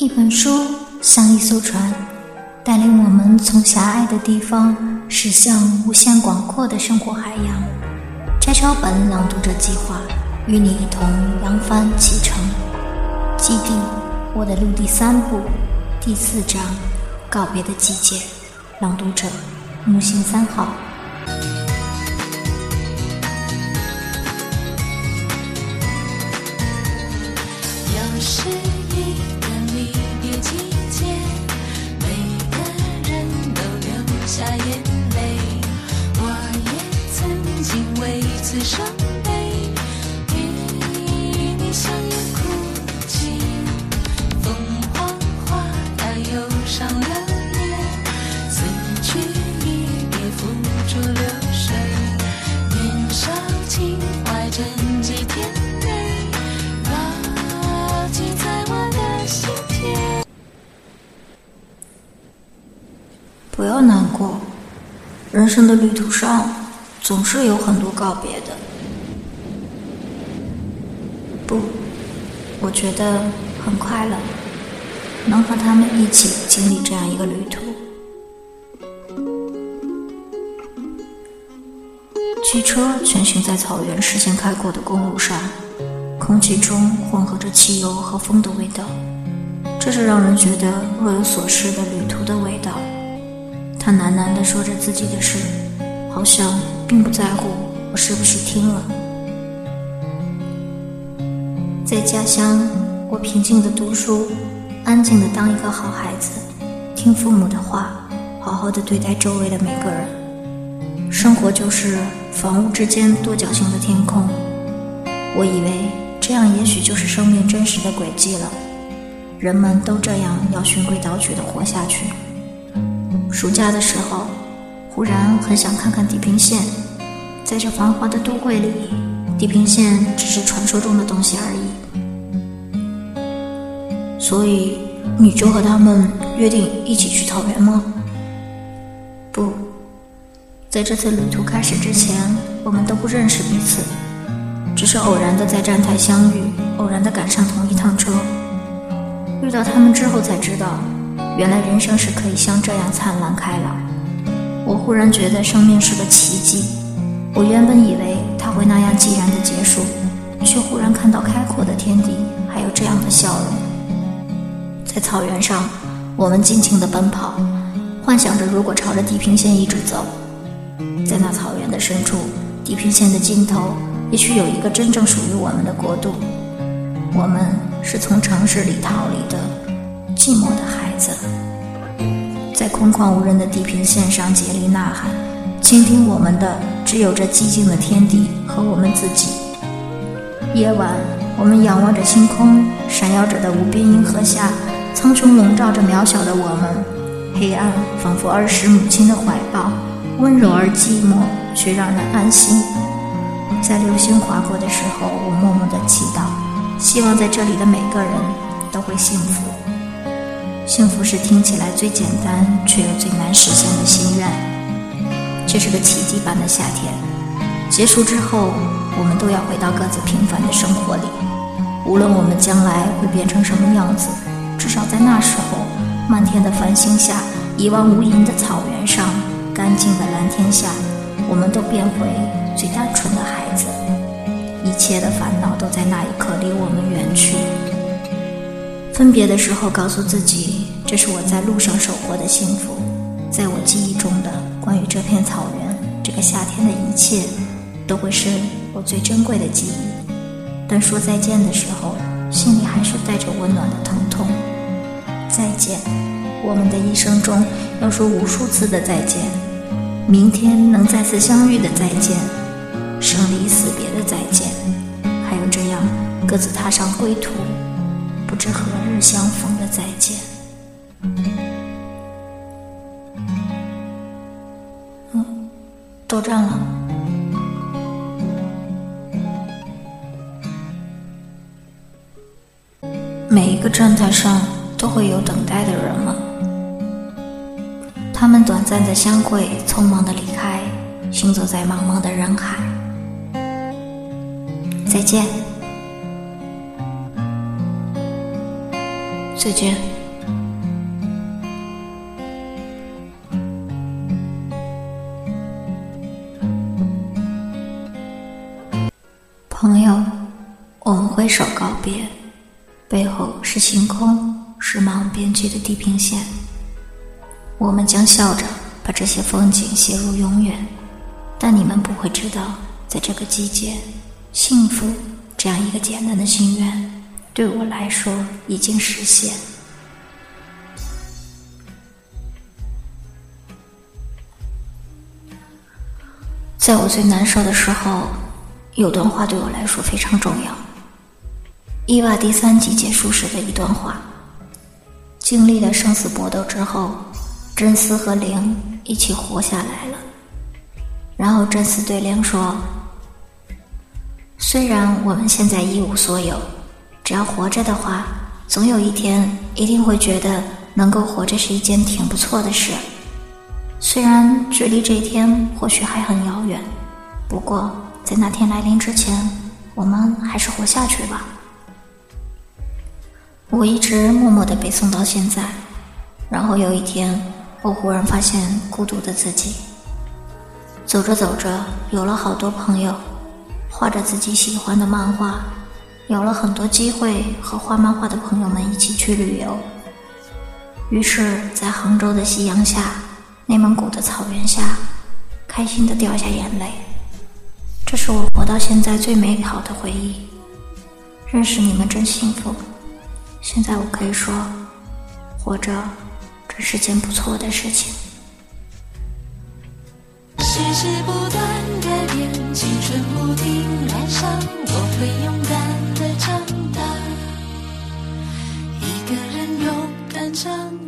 一本书像一艘船，带领我们从狭隘的地方驶向无限广阔的生活海洋。摘抄本朗读者计划与你一同扬帆启程。基地，我的路第三部，第四章，告别的季节。朗读者，木星三号。此伤悲，与你相拥哭泣。凤凰花开又伤流年，此去一别付诸流水，年少情怀真迹甜美，牢记在我的心田。不要难过，人生的旅途上总是有很多告别的。不，我觉得很快乐，能和他们一起经历这样一个旅途。汽车全行在草原视线开阔的公路上，空气中混合着汽油和风的味道，这是让人觉得若有所失的旅途的味道。他喃喃地说着自己的事，好像并不在乎我是不是听了。在家乡，我平静的读书，安静的当一个好孩子，听父母的话，好好的对待周围的每个人。生活就是房屋之间多角形的天空。我以为这样也许就是生命真实的轨迹了。人们都这样要循规蹈矩的活下去。暑假的时候，忽然很想看看地平线。在这繁华的都会里，地平线只是传说中的东西而已。所以，你就和他们约定一起去草原吗？不，在这次旅途开始之前，我们都不认识彼此，只是偶然的在站台相遇，偶然的赶上同一趟车。遇到他们之后才知道。原来人生是可以像这样灿烂开朗。我忽然觉得生命是个奇迹。我原本以为它会那样寂然的结束，却忽然看到开阔的天地，还有这样的笑容。在草原上，我们尽情地奔跑，幻想着如果朝着地平线一直走，在那草原的深处，地平线的尽头，也许有一个真正属于我们的国度。我们是从城市里逃离的。寂寞的孩子，在空旷无人的地平线上竭力呐喊，倾听我们的只有这寂静的天地和我们自己。夜晚，我们仰望着星空，闪耀着的无边银河下，苍穹笼罩着渺小的我们。黑暗仿佛儿时母亲的怀抱，温柔而寂寞，却让人安心。在流星划过的时候，我默默地祈祷，希望在这里的每个人都会幸福。幸福是听起来最简单却又最难实现的心愿。这是个奇迹般的夏天，结束之后，我们都要回到各自平凡的生活里。无论我们将来会变成什么样子，至少在那时候，漫天的繁星下，一望无垠的草原上，干净的蓝天下，我们都变回最单纯的孩子。一切的烦恼都在那一刻离我们远去。分别的时候，告诉自己，这是我在路上收获的幸福。在我记忆中的关于这片草原、这个夏天的一切，都会是我最珍贵的记忆。但说再见的时候，心里还是带着温暖的疼痛。再见，我们的一生中要说无数次的再见。明天能再次相遇的再见，生离死别的再见，还有这样各自踏上归途。不知何日相逢到站了。每一个站台上都会有等待的人们，他们短暂的相会，匆忙的离开，行走在茫茫的人海。再见。再见。朋友，我们挥手告别，背后是星空，是茫边际的地平线。我们将笑着把这些风景写入永远，但你们不会知道，在这个季节，幸福这样一个简单的心愿，对我来说已经实现。在我最难受的时候，有段话对我来说非常重要。伊娃第三集结束时的一段话：经历了生死搏斗之后。真丝和灵一起活下来了。然后真丝对灵说：“虽然我们现在一无所有，只要活着的话，总有一天一定会觉得能够活着是一件挺不错的事。虽然距离这一天或许还很遥远，不过在那天来临之前，我们还是活下去吧。”我一直默默的背诵到现在，然后有一天。我忽然发现孤独的自己。走着走着，有了好多朋友，画着自己喜欢的漫画，有了很多机会和画漫画的朋友们一起去旅游。于是，在杭州的夕阳下，内蒙古的草原下，开心的掉下眼泪。这是我活到现在最美好的回忆。认识你们真幸福。现在我可以说，活着。是件不错的事情。世事不断改变，青春不停燃烧，我会勇敢的长大，一个人勇敢长大。